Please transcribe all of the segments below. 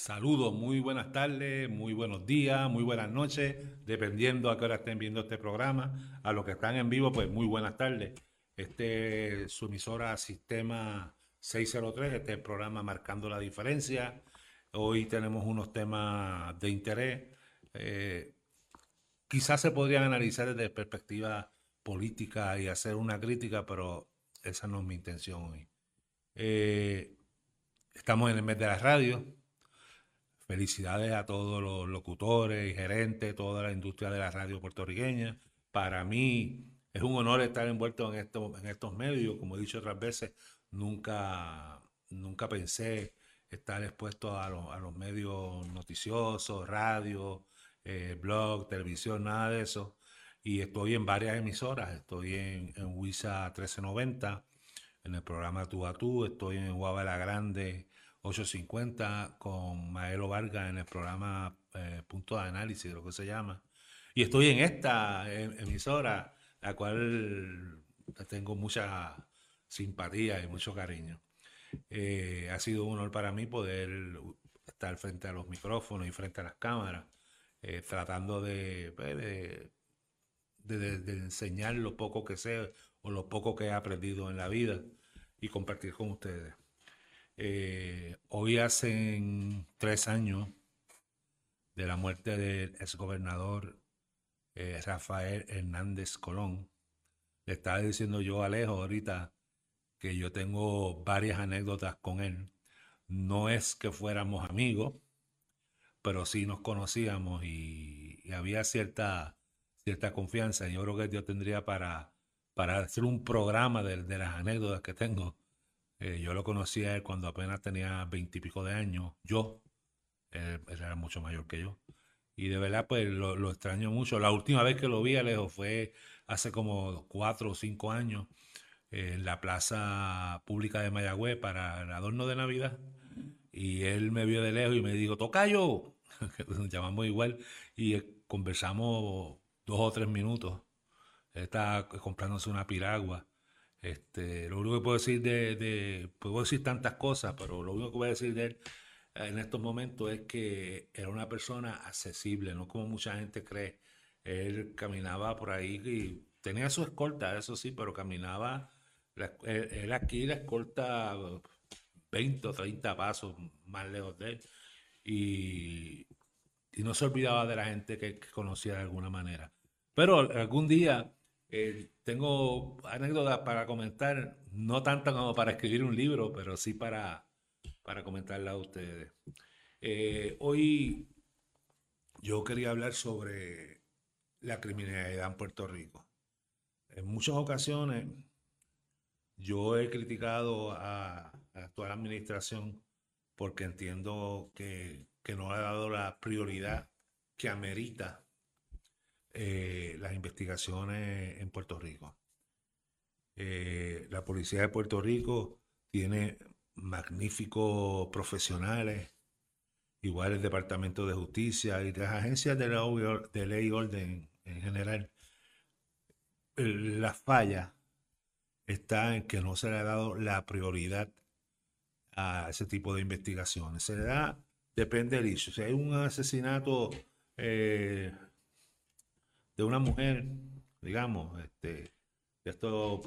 Saludos, muy buenas tardes, muy buenos días, muy buenas noches, dependiendo a qué hora estén viendo este programa. A los que están en vivo, pues muy buenas tardes. Este es su emisora Sistema 603, este es el programa Marcando la Diferencia. Hoy tenemos unos temas de interés. Eh, quizás se podrían analizar desde perspectiva política y hacer una crítica, pero esa no es mi intención hoy. Eh, estamos en el mes de la radio Felicidades a todos los locutores y gerentes, toda la industria de la radio puertorriqueña. Para mí es un honor estar envuelto en estos, medios. Como he dicho otras veces, nunca, nunca pensé estar expuesto a, los, medios noticiosos, radio, eh, blog, televisión, nada de eso. Y estoy en varias emisoras. Estoy en, en WISA 1390, en el programa Tú a Tú. Estoy en Guabala Grande 850 con Maelo Vargas en el programa eh, Punto de Análisis, lo que se llama. Y estoy en esta em, emisora, la cual tengo mucha simpatía y mucho cariño. Eh, ha sido un honor para mí poder estar frente a los micrófonos y frente a las cámaras, eh, tratando pues, de, enseñar lo poco que sé o lo poco que he aprendido en la vida y compartir con ustedes. Eh, hoy hacen tres años de la muerte del exgobernador eh, Rafael Hernández Colón. Le estaba diciendo yo a Alejo ahorita que yo tengo varias anécdotas con él. No es que fuéramos amigos, pero sí nos conocíamos y, había cierta, cierta confianza. Yo creo que yo tendría para, para hacer un programa de, de las anécdotas que tengo eh, yo lo conocí a él cuando apenas tenía veintipico de años. Yo, él, era mucho mayor que yo. Y de verdad, pues lo, extraño mucho. La última vez que lo vi a lejos fue hace como cuatro o cinco años en la plaza pública de Mayagüez para el adorno de Navidad. Y él me vio de lejos y me dijo, Tocayo, nos llamamos igual. Y eh, conversamos dos o tres minutos. Él estaba comprándose una piragua este, lo único que puedo decir de, puedo decir tantas cosas, pero lo único que voy a decir de él eh, en estos momentos es que era una persona accesible, no como mucha gente cree. Él caminaba por ahí y tenía su escolta, eso sí, pero caminaba, él, aquí la escolta 20 o 30 pasos más lejos de él. Y, no se olvidaba de la gente que, que conocía de alguna manera. Pero algún día eh, tengo anécdotas para comentar, no tanto como para escribir un libro, pero sí para, para comentarla a ustedes. Eh, hoy yo quería hablar sobre la criminalidad en Puerto Rico. En muchas ocasiones yo he criticado a, la actual administración porque entiendo que, que no ha dado la prioridad que amerita eh, las investigaciones en Puerto Rico. Eh, la policía de Puerto Rico tiene magníficos profesionales, igual el Departamento de Justicia y las agencias de, de ley y orden en general. La falla está en que no se le ha dado la prioridad a ese tipo de investigaciones. Se le da, depende del issue. Si hay un asesinato eh, de una mujer, digamos, este, esto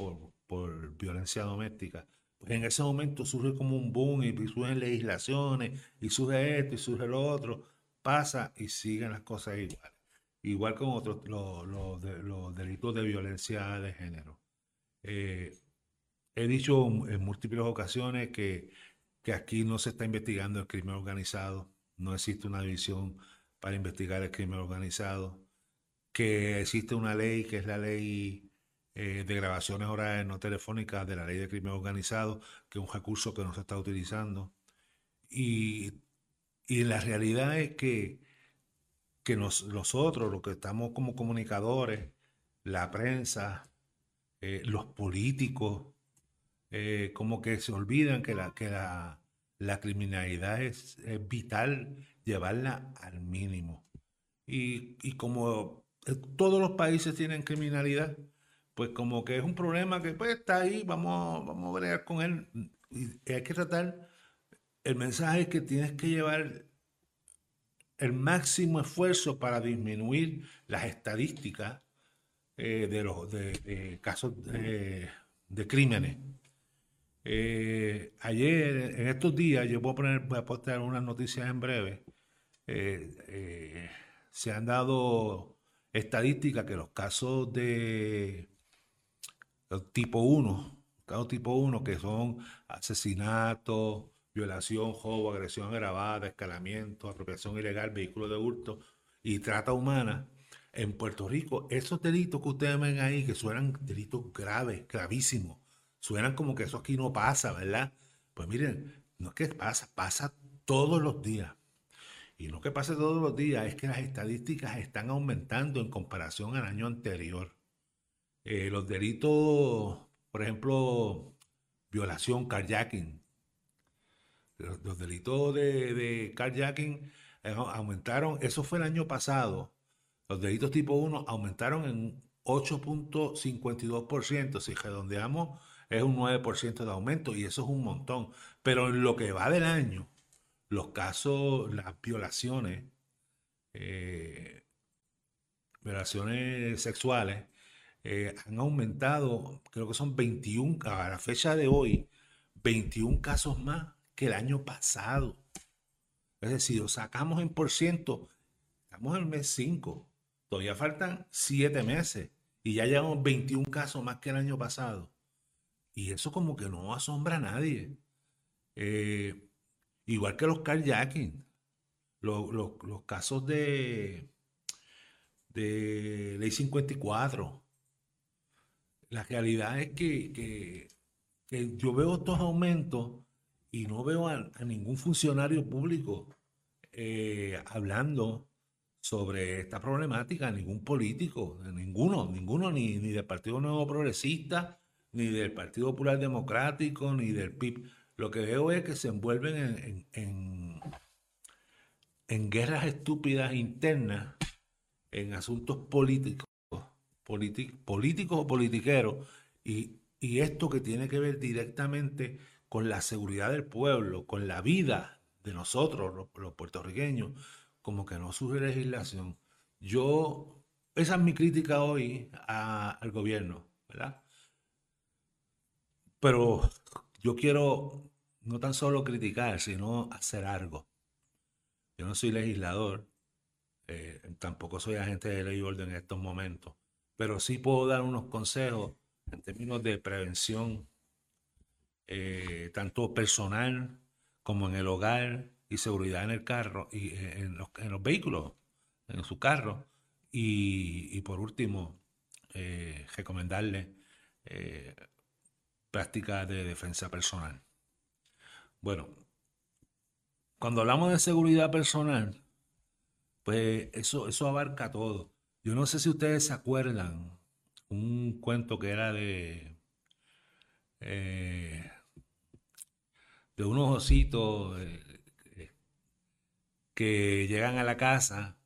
por, violencia doméstica, pues en ese momento surge como un boom y, surgen legislaciones y surge esto y surge lo otro, pasa y siguen las cosas igual. Igual con otros los, delitos de violencia de género. Eh, he dicho en múltiples ocasiones que, que aquí no se está investigando el crimen organizado, no existe una división para investigar el crimen organizado que existe una ley que es la ley eh, de grabaciones orales no telefónicas de la ley de crimen organizado, que es un recurso que no se está utilizando. Y, la realidad es que, que nosotros, los que estamos como comunicadores, la prensa, eh, los políticos, eh, como que se olvidan que la, que la, criminalidad es, vital llevarla al mínimo. Y, y como todos los países tienen criminalidad, pues como que es un problema que pues está ahí, vamos, vamos a bregar con él. Y hay que tratar, el mensaje es que tienes que llevar el máximo esfuerzo para disminuir las estadísticas eh, de los de, casos de, crímenes. Eh, ayer, en estos días, yo voy a poner, voy a postar unas noticias en breve. Eh, se han dado estadísticas que los casos de tipo 1, casos tipo 1, que son asesinatos, violación, robo, agresión agravada, escalamiento, apropiación ilegal, vehículo de hurto y trata humana, en Puerto Rico, esos delitos que ustedes ven ahí, que suenan delitos graves, gravísimos, suenan como que eso aquí no pasa, ¿verdad? Pues miren, no es que pasa, pasa todos los días. Y lo que pasa todos los días es que las estadísticas están aumentando en comparación al año anterior. Eh, los delitos, por ejemplo, violación, carjacking, los, delitos de, de carjacking eh, aumentaron, eso fue el año pasado, los delitos tipo 1 aumentaron en 8.52%, si redondeamos es un 9% de aumento y eso es un montón. Pero en lo que va del año, los casos, las violaciones, eh, violaciones sexuales, eh, han aumentado, creo que son 21, a la fecha de hoy, 21 casos más que el año pasado. Es decir, lo sacamos en por ciento, estamos en el mes 5, todavía faltan 7 meses y ya llevamos 21 casos más que el año pasado. Y eso como que no asombra a nadie. Eh, igual que los carjacking, los, los, casos de, de ley 54. La realidad es que, que yo veo estos aumentos y no veo a, ningún funcionario público eh, hablando sobre esta problemática, ningún político, ninguno, ninguno, ni, ni del Partido Nuevo Progresista, ni del Partido Popular Democrático, ni del PIB. Lo que veo es que se envuelven en, en, guerras estúpidas internas, en asuntos políticos, políticos o politiqueros, y, y esto que tiene que ver directamente con la seguridad del pueblo, con la vida de nosotros, los, puertorriqueños, como que no surge legislación. Yo, esa es mi crítica hoy al gobierno, ¿verdad? Pero yo quiero no tan solo criticar, sino hacer algo. Yo no soy legislador, eh, tampoco soy agente de ley y orden en estos momentos, pero sí puedo dar unos consejos en términos de prevención eh, tanto personal como en el hogar y seguridad en el carro y eh, en los, vehículos, en su carro. Y, por último, recomendarle prácticas de defensa personal. Bueno, cuando hablamos de seguridad personal, pues eso, eso abarca todo. Yo no sé si ustedes se acuerdan un cuento que era de de unos ositos eh, eh, que llegan a la casa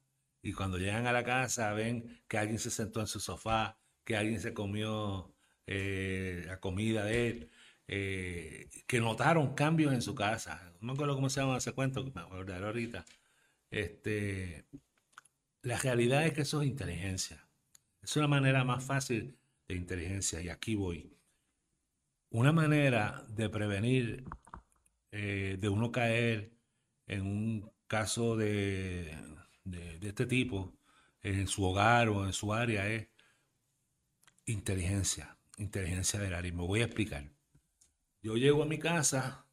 y cuando llegan a la casa ven que alguien se sentó en su sofá, que alguien se comió eh, la comida de él, que notaron cambios en su casa. No me acuerdo cómo se llama ese cuento, me acordaré ahorita. Este, la realidad es que eso es inteligencia. Es una manera más fácil de inteligencia y aquí voy. Una manera de prevenir eh, de uno caer en un caso de, de, este tipo en su hogar o en su área es inteligencia, inteligencia del área. Voy a explicar. Yo llego a mi casa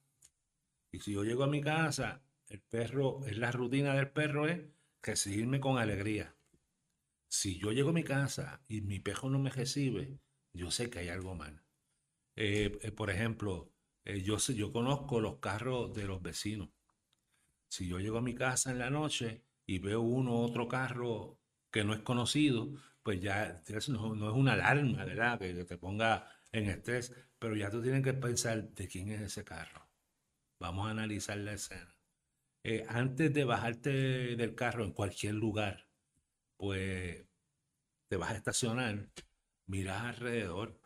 y si yo llego a mi casa, el perro, es la rutina del perro es recibirme con alegría. Si yo llego a mi casa y mi perro no me recibe, yo sé que hay algo mal. Eh, eh, por ejemplo, eh, yo, yo conozco los carros de los vecinos. Si yo llego a mi casa en la noche y veo uno otro carro que no es conocido, pues ya no, es una alarma, ¿verdad? Que, te ponga en estrés, pero ya tú tienes que pensar de quién es ese carro. Vamos a analizar la escena. Eh, antes de bajarte del carro en cualquier lugar, pues te vas a estacionar, miras alrededor,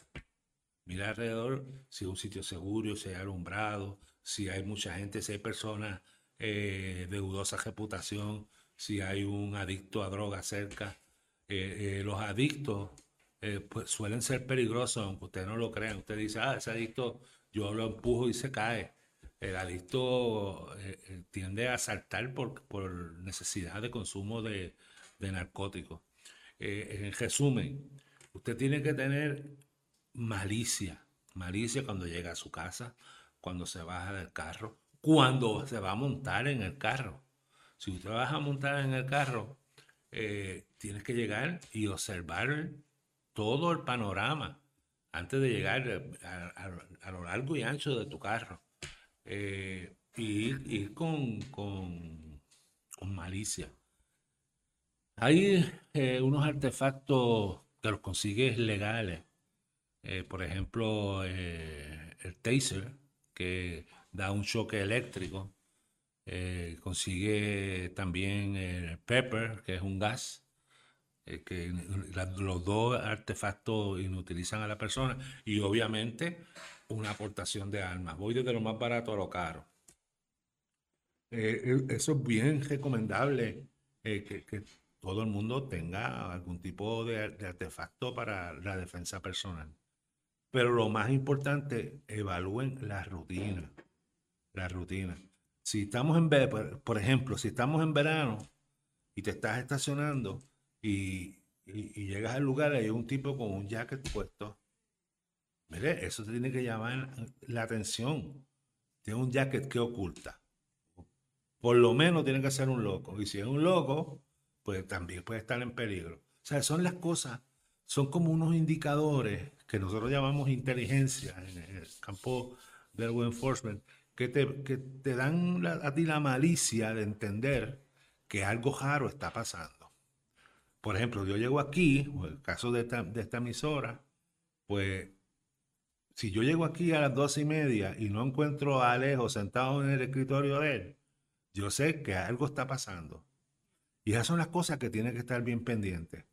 Mira alrededor si es un sitio seguro, si hay alumbrado, si hay mucha gente, si hay personas eh, de dudosa reputación. si hay un adicto a droga cerca. Eh, eh, los adictos pues suelen ser peligrosos, aunque usted no lo crean. Usted dice, ah, ese adicto yo lo empujo y se cae. El adicto tiende a saltar por, por, necesidad de consumo de, de narcóticos. en resumen, usted tiene que tener malicia, malicia cuando llega a su casa, cuando se baja del carro, cuando se va a montar en el carro. Si usted va a montar en el carro, eh, tienes que llegar y observar todo el panorama antes de llegar a, lo largo y ancho de tu carro. Eh, y ir, con, con, malicia. Hay eh, unos artefactos que los consigues legales. por ejemplo, el taser, que da un choque eléctrico. Eh, consigue también el pepper, que es un gas, eh, que los dos artefactos inutilizan a la persona y obviamente una aportación de armas. Voy desde lo más barato a lo caro. Eh, eso es bien recomendable que, todo el mundo tenga algún tipo de, de artefacto para la defensa personal. Pero lo más importante, evalúen la rutina. La rutina. Si estamos en, por ejemplo, si estamos en verano y te estás estacionando y, llegas al lugar y hay un tipo con un jacket puesto, mire, eso te tiene que llamar la atención. Tiene un jacket que oculta. Por lo menos tiene que ser un loco. Y si es un loco, pues también puede estar en peligro. O sea, son las cosas, son como unos indicadores que nosotros llamamos inteligencia en el campo del law enforcement, que te, que te dan a ti la malicia de entender que algo raro está pasando. Por ejemplo, yo llego aquí, o el caso de esta, de esta emisora, pues si yo llego aquí a las dos y media y no encuentro a Alejo sentado en el escritorio de él, yo sé que algo está pasando. Y esas son las cosas que tienes que estar bien pendiente.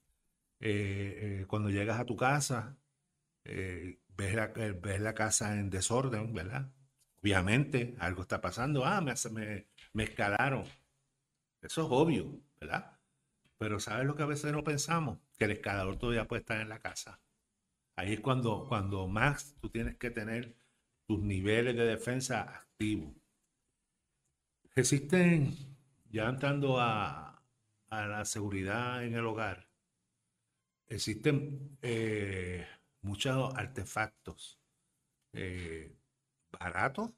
Eh, eh, cuando llegas a tu casa, eh, ves, la, ves, la, casa en desorden, ¿verdad? Obviamente algo está pasando, ah, me, me, escalaron. Eso es obvio, ¿verdad? Pero ¿sabes lo que a veces no pensamos? Que el escalador todavía puede estar en la casa. Ahí es cuando, cuando más tú tienes que tener tus niveles de defensa activos. Existen, ya entrando a, a la seguridad en el hogar, existen eh, muchos artefactos eh, baratos,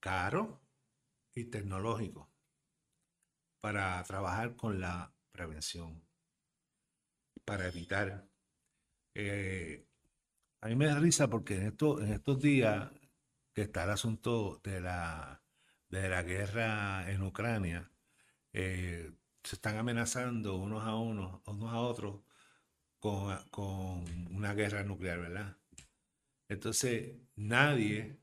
caros y tecnológicos para trabajar con la prevención, para evitar. Eh, a mí me da risa porque en, esto, en estos días que está el asunto de la, de la guerra en Ucrania, eh, se están amenazando unos a unos, unos a otros con, una guerra nuclear, ¿verdad? Entonces, nadie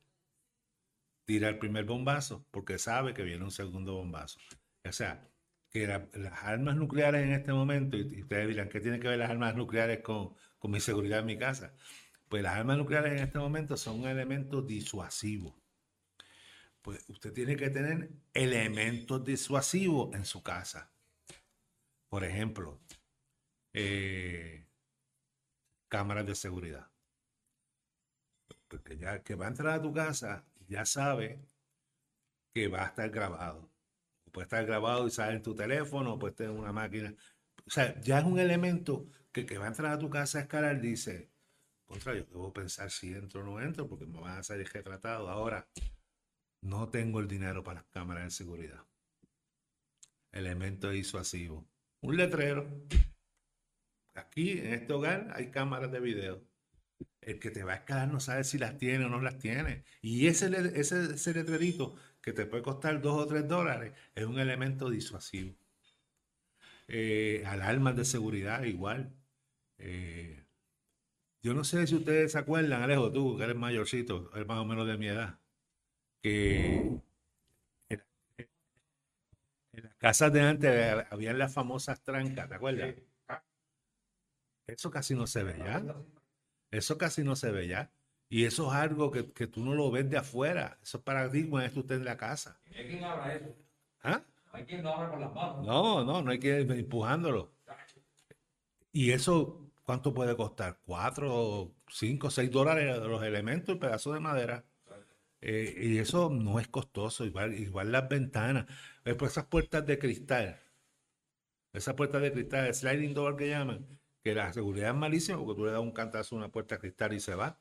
tira el primer bombazo porque sabe que viene un segundo bombazo. O sea, que las armas nucleares en este momento, y, ustedes dirán, ¿qué tiene que ver las armas nucleares con, con mi seguridad en mi casa? Pues las armas nucleares en este momento son un elemento disuasivo. Pues usted tiene que tener elementos disuasivos en su casa. Por ejemplo, eh, cámaras de seguridad. Porque ya que va a entrar a tu casa, ya sabe que va a estar grabado. Puede estar grabado y sale en tu teléfono, puede tener una máquina. O sea, ya es un elemento que que va a entrar a tu casa a escalar dice, contra, yo debo pensar si entro o no entro, porque me van a salir retratado. Ahora, no tengo el dinero para las cámaras de seguridad. Elemento disuasivo. Un letrero Aquí en este hogar hay cámaras de video. El que te va a escalar no sabe si las tiene o no las tiene. Y ese, ese, ese letrerito que te puede costar dos o tres dólares es un elemento disuasivo. Eh, alarmas de seguridad igual. Eh, yo no sé si ustedes se acuerdan, Alejo, tú que eres mayorcito, eres más o menos de mi edad, que en, las casas de antes habían las famosas trancas, ¿te acuerdas? Eso casi no se ve ya. Eso casi no se ve ya. Y eso es algo que, tú no lo ves de afuera. Esos paradigmas es usted en la casa. ¿Quién habla eso? ¿Ah? Hay quien lo abra con las manos. No, no, no hay que ir empujándolo. Y eso, ¿cuánto puede costar? ¿Cuatro, cinco, seis dólares los elementos, el pedazo de madera? Eh, y eso no es costoso, igual, igual las ventanas. Después esas puertas de cristal, esas puertas de cristal, sliding door que llaman, que la seguridad es malísima porque tú le das un cantazo a una puerta de cristal y se va.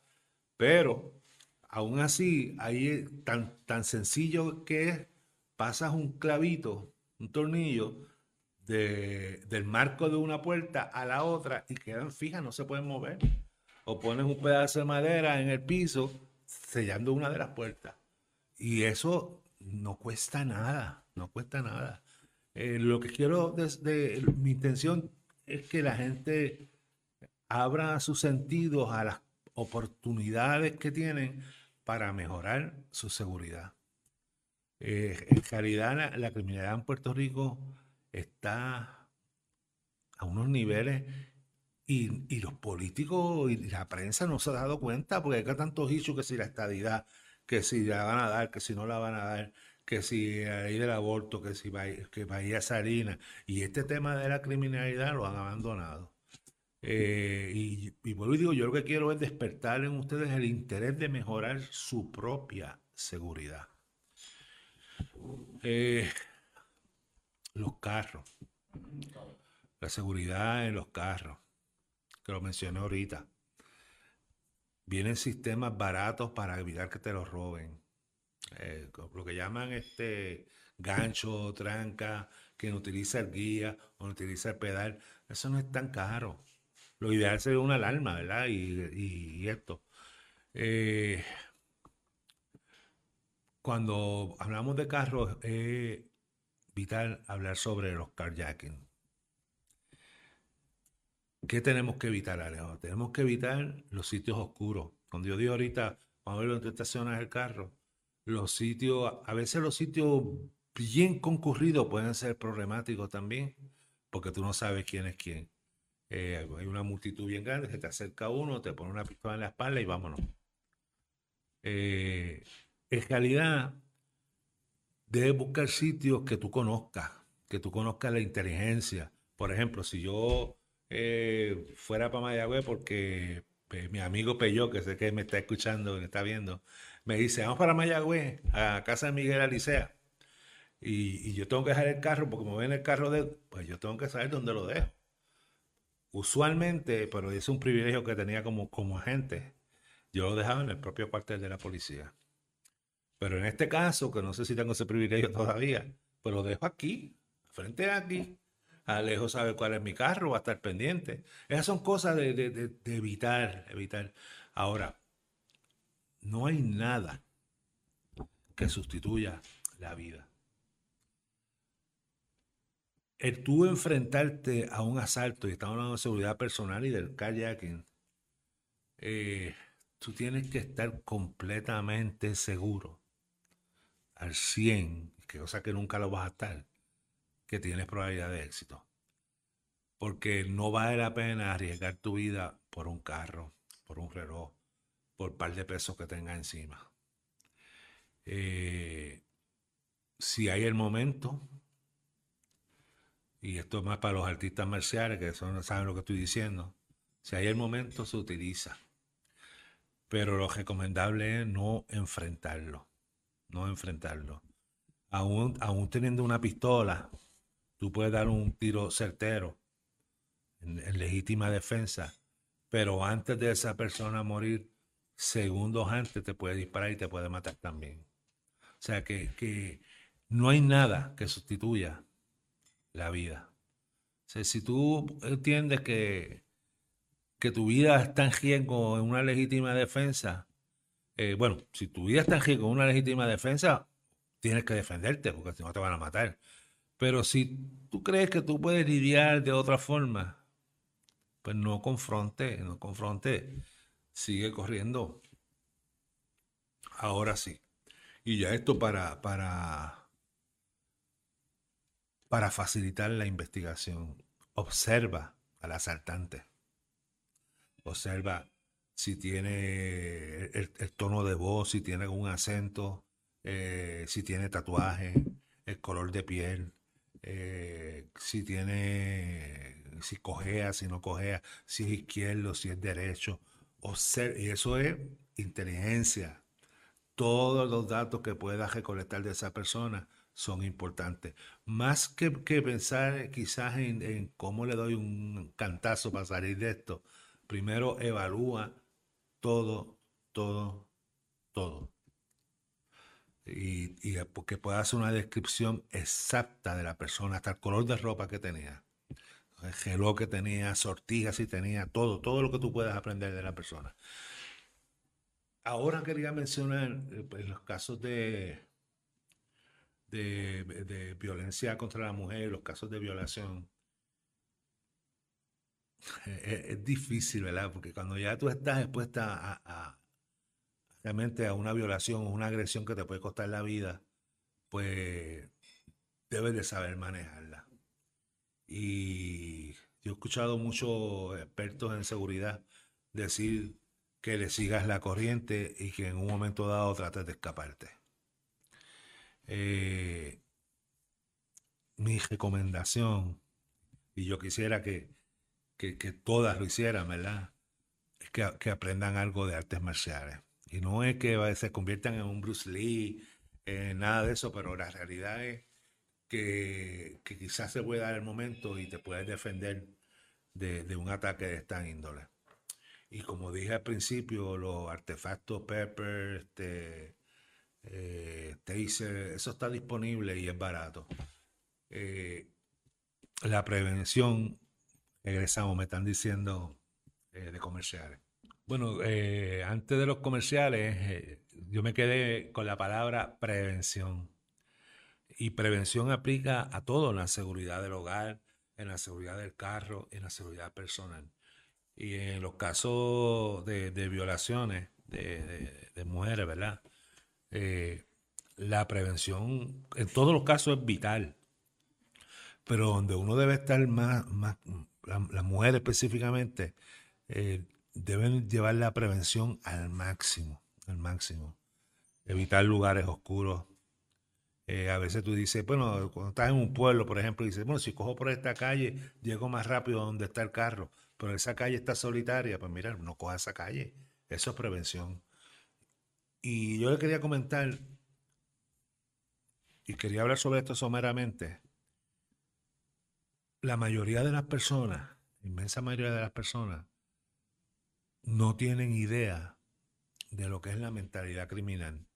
Pero aún así, ahí tan, tan sencillo que es, pasas un clavito, un tornillo del marco de una puerta a la otra y quedan fijas, no se pueden mover. O pones un pedazo de madera en el piso sellando una de las puertas. Y eso no cuesta nada, no cuesta nada. Eh, lo que quiero, desde mi intención es que la gente abra sus sentidos a las oportunidades que tienen para mejorar su seguridad. Eh, en realidad, la, criminalidad en Puerto Rico está a unos niveles y, los políticos y la prensa no se ha dado cuenta porque hay tantos issues que si la estadidad, que si la van a dar, que si no la van a dar, que si ley del aborto, que si que Bahía Sarina. Y este tema de la criminalidad lo han abandonado. Eh, y, y vuelvo y digo, yo lo que quiero es despertar en ustedes el interés de mejorar su propia seguridad. Eh, los carros. La seguridad en los carros, que lo mencioné ahorita. Vienen sistemas baratos para evitar que te los roben. Eh, lo que llaman este gancho, tranca, que no utiliza el guía o utiliza el pedal. Eso no es tan caro. Lo ideal sería una alarma, ¿verdad? Y, esto. Eh, cuando hablamos de carros, es vital hablar sobre los carjacking. ¿Qué tenemos que evitar, Alejo? Tenemos que evitar los sitios oscuros. Cuando yo digo ahorita, vamos a ver dónde estacionas el carro, los sitios, a veces los sitios bien concurridos pueden ser problemáticos también, porque tú no sabes quién es quién. Eh, hay una multitud bien grande, se te acerca uno, te pone una pistola en la espalda y vámonos. Eh, en realidad, debes buscar sitios que tú conozcas, que tú conozcas la inteligencia. Por ejemplo, si yo eh, fuera para Mayagüez, porque mi amigo Peyo, que sé que me está escuchando, me está viendo, me dice, vamos para Mayagüez, a casa de Miguel Alicea. Y, y yo tengo que dejar el carro, porque me ven el carro de pues yo tengo que saber dónde lo dejo. Usualmente, pero es un privilegio que tenía como, como agente, yo lo dejaba en el propio cuartel de la policía. Pero en este caso, que no sé si tengo ese privilegio todavía, pues lo dejo aquí, frente a aquí. Alejo sabe cuál es mi carro, va a estar pendiente. Esas son cosas de, de evitar, evitar. Ahora, no hay nada que sustituya la vida. El tú enfrentarte a un asalto, y estamos hablando de seguridad personal y del kayaking, eh, tú tienes que estar completamente seguro, al 100, que cosa que nunca lo vas a estar, que tienes probabilidad de éxito. Porque no vale la pena arriesgar tu vida por un carro, por un reloj, por par de pesos que tenga encima. Eh, si hay el momento, y esto es más para los artistas marciales que no saben lo que estoy diciendo, si hay el momento se utiliza. Pero lo recomendable es no enfrentarlo, no enfrentarlo. Aún teniendo una pistola, tú puedes dar un tiro certero en, legítima defensa, pero antes de esa persona morir, segundos antes te puede disparar y te puede matar también. O sea que, que no hay nada que sustituya la vida. si tú entiendes que, que tu vida está en riesgo en una legítima defensa, eh, bueno, si tu vida está en riesgo en una legítima defensa, tienes que defenderte porque si no te van a matar. Pero si tú crees que tú puedes lidiar de otra forma, pues no confronte, no confronte, sigue corriendo. Ahora sí. Y ya esto para, para para facilitar la investigación. Observa al asaltante. Observa si tiene el, tono de voz, si tiene algún acento, eh, si tiene tatuaje, el color de piel, eh, si tiene, si cojea, si no cojea, si es izquierdo, si es derecho, y eso es inteligencia. Todos los datos que puedas recolectar de esa persona son importantes. Más que, pensar quizás en, en, cómo le doy un cantazo para salir de esto, primero evalúa todo, todo, todo y, y que pueda hacer una descripción exacta de la persona, hasta el color de ropa que tenía, geló que tenía, sortijas si tenía, todo, todo lo que tú puedas aprender de la persona. Ahora quería mencionar eh, pues, los casos de, de, violencia contra la mujer, los casos de violación. Es, difícil, ¿verdad? Porque cuando ya tú estás expuesta realmente a una violación o una agresión que te puede costar la vida, pues debes de saber manejarla. Y yo he escuchado muchos expertos en seguridad decir que le sigas la corriente y que en un momento dado trates de escaparte. Eh, mi recomendación, y yo quisiera que, todas lo hicieran, ¿verdad? Es que aprendan algo de artes marciales. Y no es que se conviertan en un Bruce Lee, en nada de eso, pero la realidad es que, quizás se puede dar el momento y te puedes defender de, un ataque de esta índole. Y como dije al principio, los artefactos Pepper, este, eh, eso está disponible y es barato. Eh, la prevención, regresamos, me están diciendo eh, de comerciales. Bueno, antes de los comerciales, yo me quedé con la palabra prevención. Y prevención aplica a todo, en la seguridad del hogar, en la seguridad del carro, en la seguridad personal. Y en los casos de, violaciones de, mujeres, ¿verdad? Eh, la prevención en todos los casos es vital. Pero donde uno debe estar más, más la, mujer específicamente, deben llevar la prevención al máximo, al máximo. Evitar lugares oscuros. Eh, a veces tú dices, bueno, cuando estás en un pueblo, por ejemplo, dices, bueno, si cojo por esta calle, llego más rápido a donde está el carro, pero esa calle está solitaria, pues mira, no coja esa calle. Eso es prevención. Y yo le quería comentar, y quería hablar sobre esto someramente, la mayoría de las personas, inmensa mayoría de las personas, no tienen idea de lo que es la mentalidad criminal.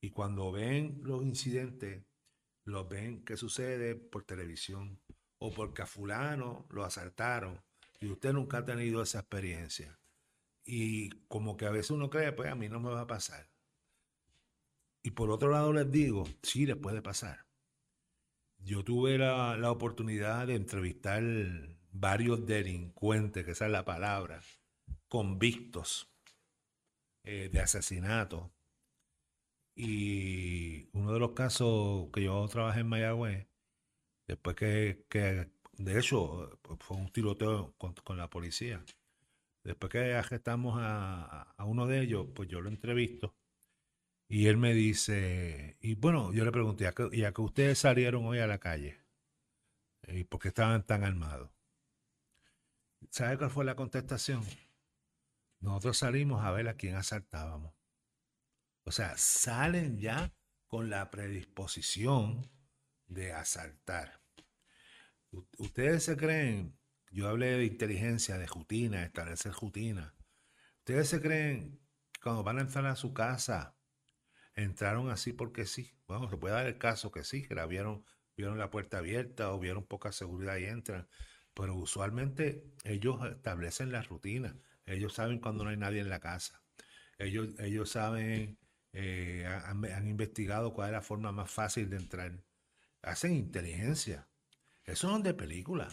Y cuando ven los incidentes, los ven que sucede por televisión o porque a fulano lo asaltaron y usted nunca ha tenido esa experiencia. Y como que a veces uno cree, pues a mí no me va a pasar. Y por otro lado les digo, sí les puede pasar. Yo tuve la, la oportunidad de entrevistar varios delincuentes, que esa es la palabra, convictos eh, de asesinato. Y uno de los casos que yo trabajé en Mayagüez, después que, de hecho, fue un tiroteo con, la policía. Después que arrestamos a, uno de ellos, pues yo lo entrevisto. Y él me dice, y bueno, yo le pregunté, ¿y a que ustedes salieron hoy a la calle? ¿Y por qué estaban tan armados? ¿Sabe cuál fue la contestación? nosotros salimos a ver a quién asaltábamos. O sea, salen ya con la predisposición de asaltar. Ustedes se creen, yo hablé de inteligencia, de rutina, establecer rutina. Ustedes se creen que cuando van a entrar a su casa, entraron así porque sí. Bueno, se puede dar el caso que sí, que la vieron, vieron la puerta abierta o vieron poca seguridad y entran. Pero usualmente ellos establecen la rutina. Ellos saben cuando no hay nadie en la casa. Ellos, ellos saben, eh, han, investigado cuál es la forma más fácil de entrar. Hacen inteligencia. Eso es de película.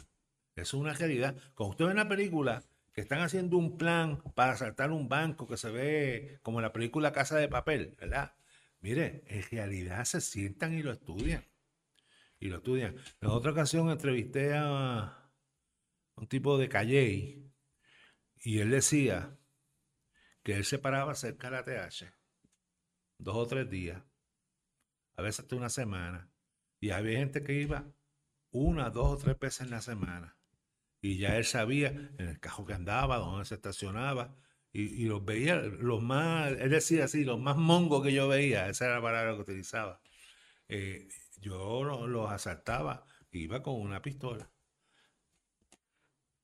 Eso es una realidad. Cuando usted ve una película que están haciendo un plan para asaltar un banco que se ve como en la película Casa de Papel, ¿verdad? Mire, en realidad se sientan y lo estudian. Y lo estudian. En otra ocasión entrevisté a un tipo de Calle y él decía que él se paraba cerca de la TH dos o tres días, a veces hasta una semana, y había gente que iba una, dos o tres veces en la semana. Y ya él sabía en el cajo que andaba, dónde se estacionaba, y, los veía, los más, él decía así, los más mongos que yo veía, esa era la palabra que utilizaba. Eh, yo los, asaltaba, iba con una pistola.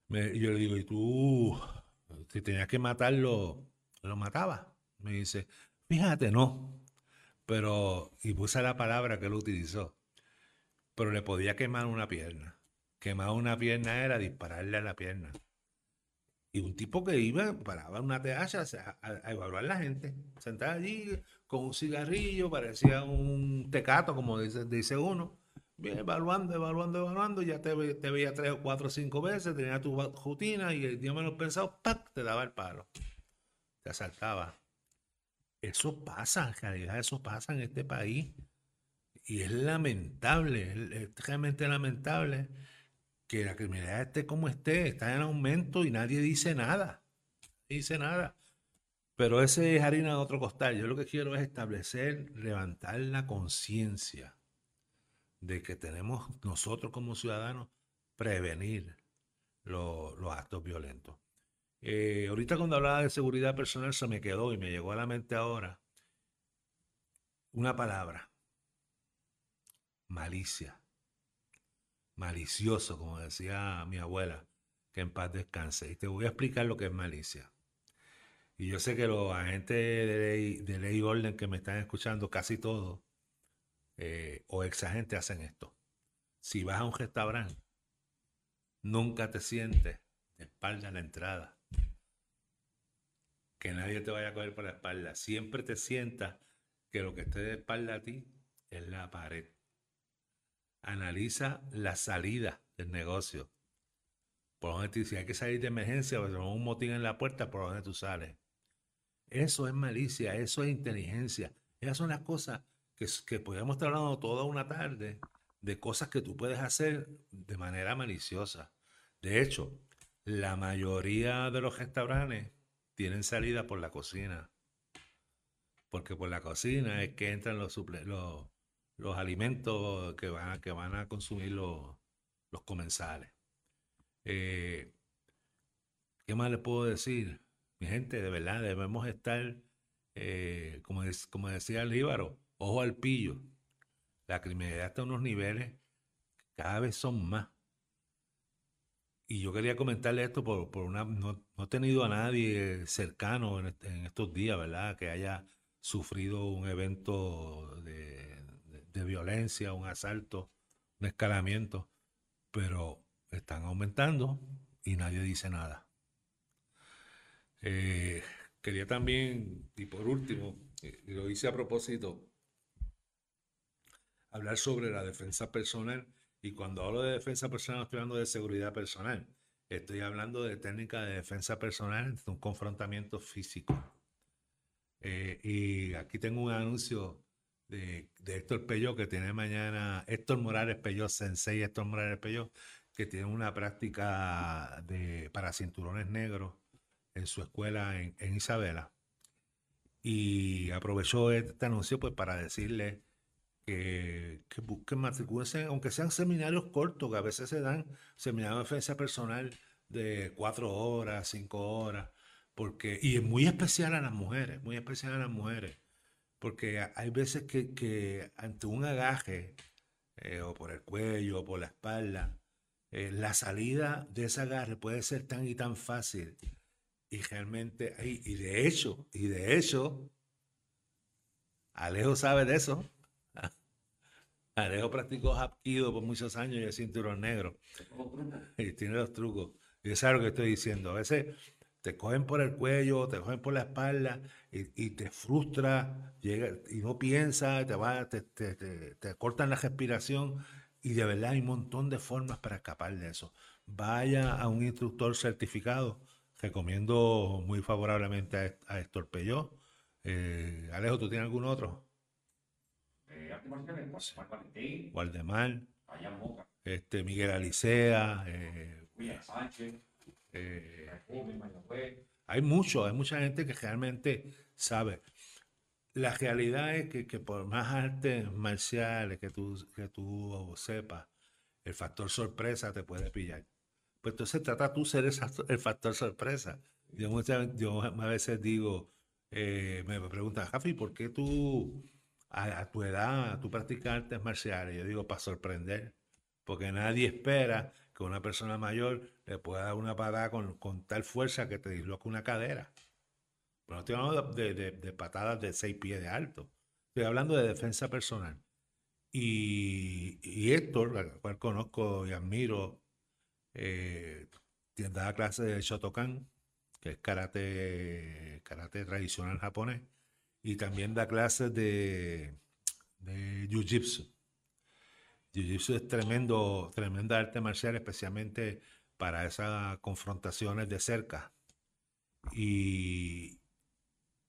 yo le digo, ¿y tú, si tenías que matarlo, lo matabas? Me dice, fíjate, no. Pero, y puse la palabra que él utilizó, pero le podía quemar una pierna. Quemar una pierna era dispararle a la pierna. Y un tipo que iba, paraba una TH a, a, evaluar la gente, sentado allí con un cigarrillo, parecía un tecato, como dice, dice uno, bien, evaluando, evaluando, evaluando, ya te, veía tres o cuatro o cinco veces, tenía tu rutina y el día menos pensado, ¡pac! te daba el palo, te asaltaba. Eso pasa, en realidad eso pasa en este país. Y es lamentable, es realmente lamentable que la criminalidad esté como esté, está en aumento y nadie dice nada. dice nada. Pero ese es harina de otro costal. Yo lo que quiero es establecer, levantar la conciencia de que tenemos nosotros como ciudadanos prevenir los actos violentos. Eh, ahorita cuando hablaba de seguridad personal se me quedó y me llegó a la mente ahora una palabra, malicia malicioso, como decía mi abuela, que en paz descanse. Y te voy a explicar lo que es malicia. Y yo sé que los agentes de ley, de ley y orden que me están escuchando, casi todos, eh, o ex agentes hacen esto. Si vas a un restaurante, nunca te sientes de espalda a la entrada. Que nadie te vaya a coger por la espalda. Siempre te sientas que lo que esté de espalda a ti es la pared analiza la salida del negocio. Por donde si hay que salir de emergencia o pues, un motín en la puerta, por donde tú sales. Eso es malicia, eso es inteligencia. Esas son las cosas que, que podemos estar hablando toda una tarde de cosas que tú puedes hacer de manera maliciosa. De hecho, la mayoría de los restaurantes tienen salida por la cocina. Porque por la cocina es que entran los, los, los alimentos que van a, que van a consumir los, comensales. Eh, ¿Qué más les puedo decir? Mi gente, de verdad, debemos estar, eh, como, como decía Líbaro, ojo al pillo. La criminalidad está a unos niveles cada vez son más. Y yo quería comentarle esto por, por una. No, he tenido a nadie cercano en, estos días, ¿verdad? Que haya sufrido un evento de, de violencia, un asalto, un escalamiento, pero están aumentando y nadie dice nada. Eh, quería también, y por último, lo hice a propósito, hablar sobre la defensa personal. Y cuando hablo de defensa personal, estoy hablando de seguridad personal. Estoy hablando de técnica de defensa personal, de un confrontamiento físico. Eh, y aquí tengo un anuncio de, Héctor Peyó, que tiene mañana, Héctor Morales Peyó, Sensei Héctor Morales Peyó, que tiene una práctica de, para cinturones negros en su escuela en, Isabela. Y aprovechó este anuncio pues para decirle que, que busquen matricularse, aunque sean seminarios cortos, que a veces se dan seminarios de defensa personal de cuatro horas, cinco horas, porque, y es muy especial a las mujeres, muy especial a las mujeres porque hay veces que, ante un agaje, eh, o por el cuello, o por la espalda, eh, la salida de ese agarre puede ser tan y tan fácil. Y realmente, y de hecho, y de hecho, Alejo sabe de eso. Alejo practicó hapkido por muchos años y es cinturón negro. Y tiene los trucos. Y es algo que estoy diciendo. A veces te cogen por el cuello, te cogen por la espalda y, te frustra llega, y no piensas, te, va, te, te, cortan la respiración y de verdad hay un montón de formas para escapar de eso. Vaya a un instructor certificado, recomiendo muy favorablemente a, Peyó. Eh, Alejo, ¿tú tienes algún otro? Eh, Waldemar, este, Miguel Alicea, eh, eh, hay mucho, hay mucha gente que realmente sabe. La realidad es que, por más artes marciales que tú, que tú sepas, el factor sorpresa te puede pillar. Pues entonces trata tú ser el factor sorpresa. Yo, muchas, yo a veces digo, eh, me preguntan, Jafi, ¿por qué tú a, tu edad tú practicas artes marciales? Yo digo, para sorprender, porque nadie espera que una persona mayor le pueda dar una patada con, tal fuerza que te disloque una cadera. Pero no estoy hablando de, patadas de seis pies de alto. Estoy hablando de defensa personal. Y, y Héctor, al cual conozco y admiro, eh, da clase de Shotokan, que es karate, karate tradicional japonés, y también da clases de, de Jiu-Jitsu. Jiu-Jitsu es tremendo, tremenda arte marcial, especialmente para esas confrontaciones de cerca. Y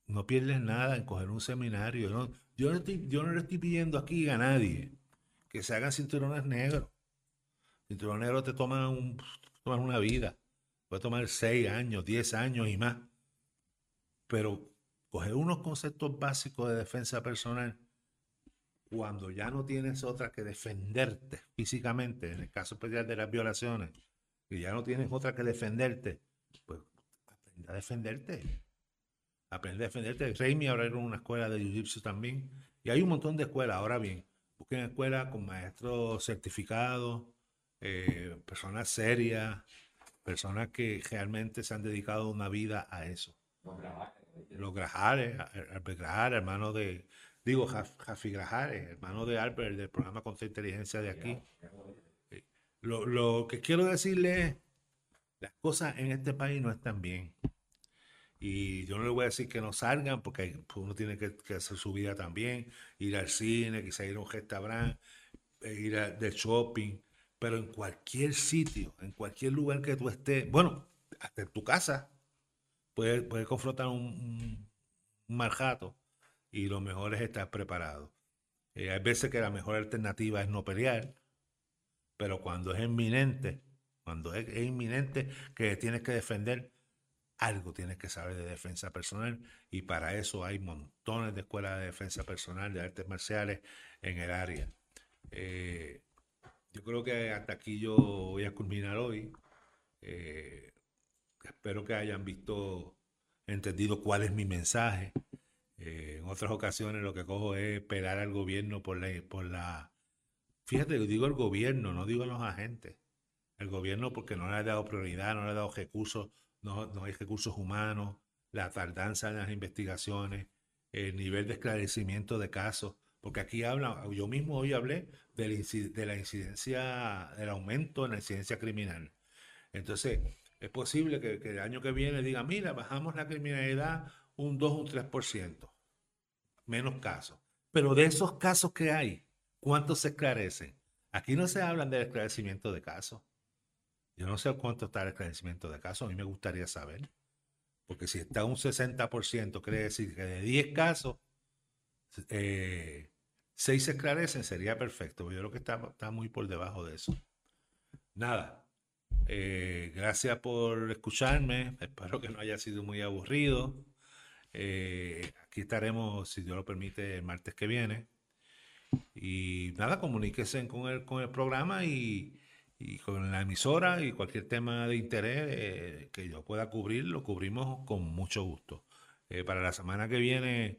no pierdes nada en coger un seminario. Yo, no estoy, yo no le estoy pidiendo aquí a nadie que se hagan cinturones negros. Cinturón negro te toma, un, toma una vida. Puede tomar 6 años, 10 años y más. Pero coger unos conceptos básicos de defensa personal cuando ya no tienes otra que defenderte físicamente, en el caso especial de las violaciones, y ya no tienes otra que defenderte, pues aprende a defenderte. Aprende a defenderte. Raimi en una escuela de jiu-jitsu también. Y hay un montón de escuelas. Ahora bien, busquen escuelas con maestros certificados, eh, personas serias, personas que realmente se han dedicado una vida a eso. Los Grajares, Albert Grajares, hermano de, digo, Jafi Grajares, hermano de Albert, del programa Contra Inteligencia de aquí. Lo, lo, que quiero decirle es, las cosas en este país no están bien. Y yo no le voy a decir que no salgan, porque pues, uno tiene que, hacer su vida también, ir al cine, quizá ir a un restaurante, eh, ir a, de shopping, pero en cualquier sitio, en cualquier lugar que tú estés, bueno, hasta en tu casa, puedes, puedes confrontar un, un, marjato y lo mejor es estar preparado. Eh, hay veces que la mejor alternativa es no pelear, pero cuando es inminente, cuando es, inminente que tienes que defender, algo tienes que saber de defensa personal y para eso hay montones de escuelas de defensa personal, de artes marciales en el área. Eh, yo creo que hasta aquí yo voy a culminar hoy. Eh, espero que hayan visto, entendido cuál es mi mensaje. Eh, en otras ocasiones lo que cojo es pelar al gobierno por la, por la... Fíjate, digo el gobierno, no digo los agentes. El gobierno porque no le ha dado prioridad, no le ha dado recursos, no, no hay recursos humanos, la tardanza en las investigaciones, el nivel de esclarecimiento de casos. Porque aquí habla, yo mismo hoy hablé de la incidencia, del aumento en la incidencia criminal. Entonces, es posible que, el año que viene diga, mira, bajamos la criminalidad un 2 o un 3%, menos casos. Pero de esos casos que hay, ¿cuántos se esclarecen? Aquí no se hablan del esclarecimiento de casos. Yo no sé cuánto está el esclarecimiento de casos, a mí me gustaría saber. Porque si está un 60%, quiere decir que de 10 casos, eh, seis se esclarecen, sería perfecto. Yo creo que está muy por debajo de eso. Nada. Eh, gracias por escucharme. Espero que no haya sido muy aburrido. Eh, aquí estaremos, si Dios lo permite, el martes que viene. Y nada, comuníquense con el, con el programa y, y con la emisora y cualquier tema de interés eh, que yo pueda cubrir, lo cubrimos con mucho gusto. para la semana que viene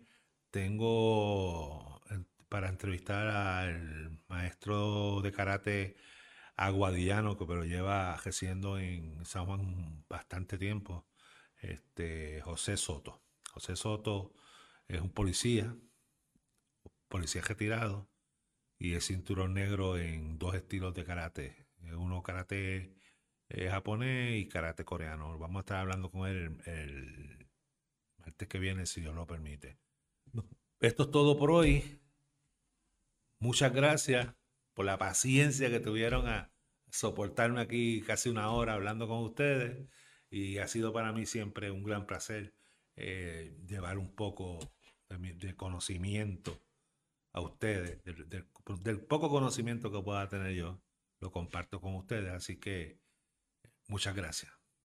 tengo para entrevistar al maestro de karate que pero lleva ejerciendo en San Juan bastante tiempo, este, José Soto. José Soto es un policía, policía retirado, y es cinturón negro en dos estilos de karate. Uno karate eh, japonés y karate coreano. Vamos a estar hablando con él el, el martes que viene, si Dios lo permite. Esto es todo por hoy. Muchas gracias por la paciencia que tuvieron a soportarme aquí casi una hora hablando con ustedes. Y ha sido para mí siempre un gran placer eh, llevar un poco de, conocimiento a ustedes, del poco conocimiento que pueda tener yo, lo comparto con ustedes. Así que muchas gracias.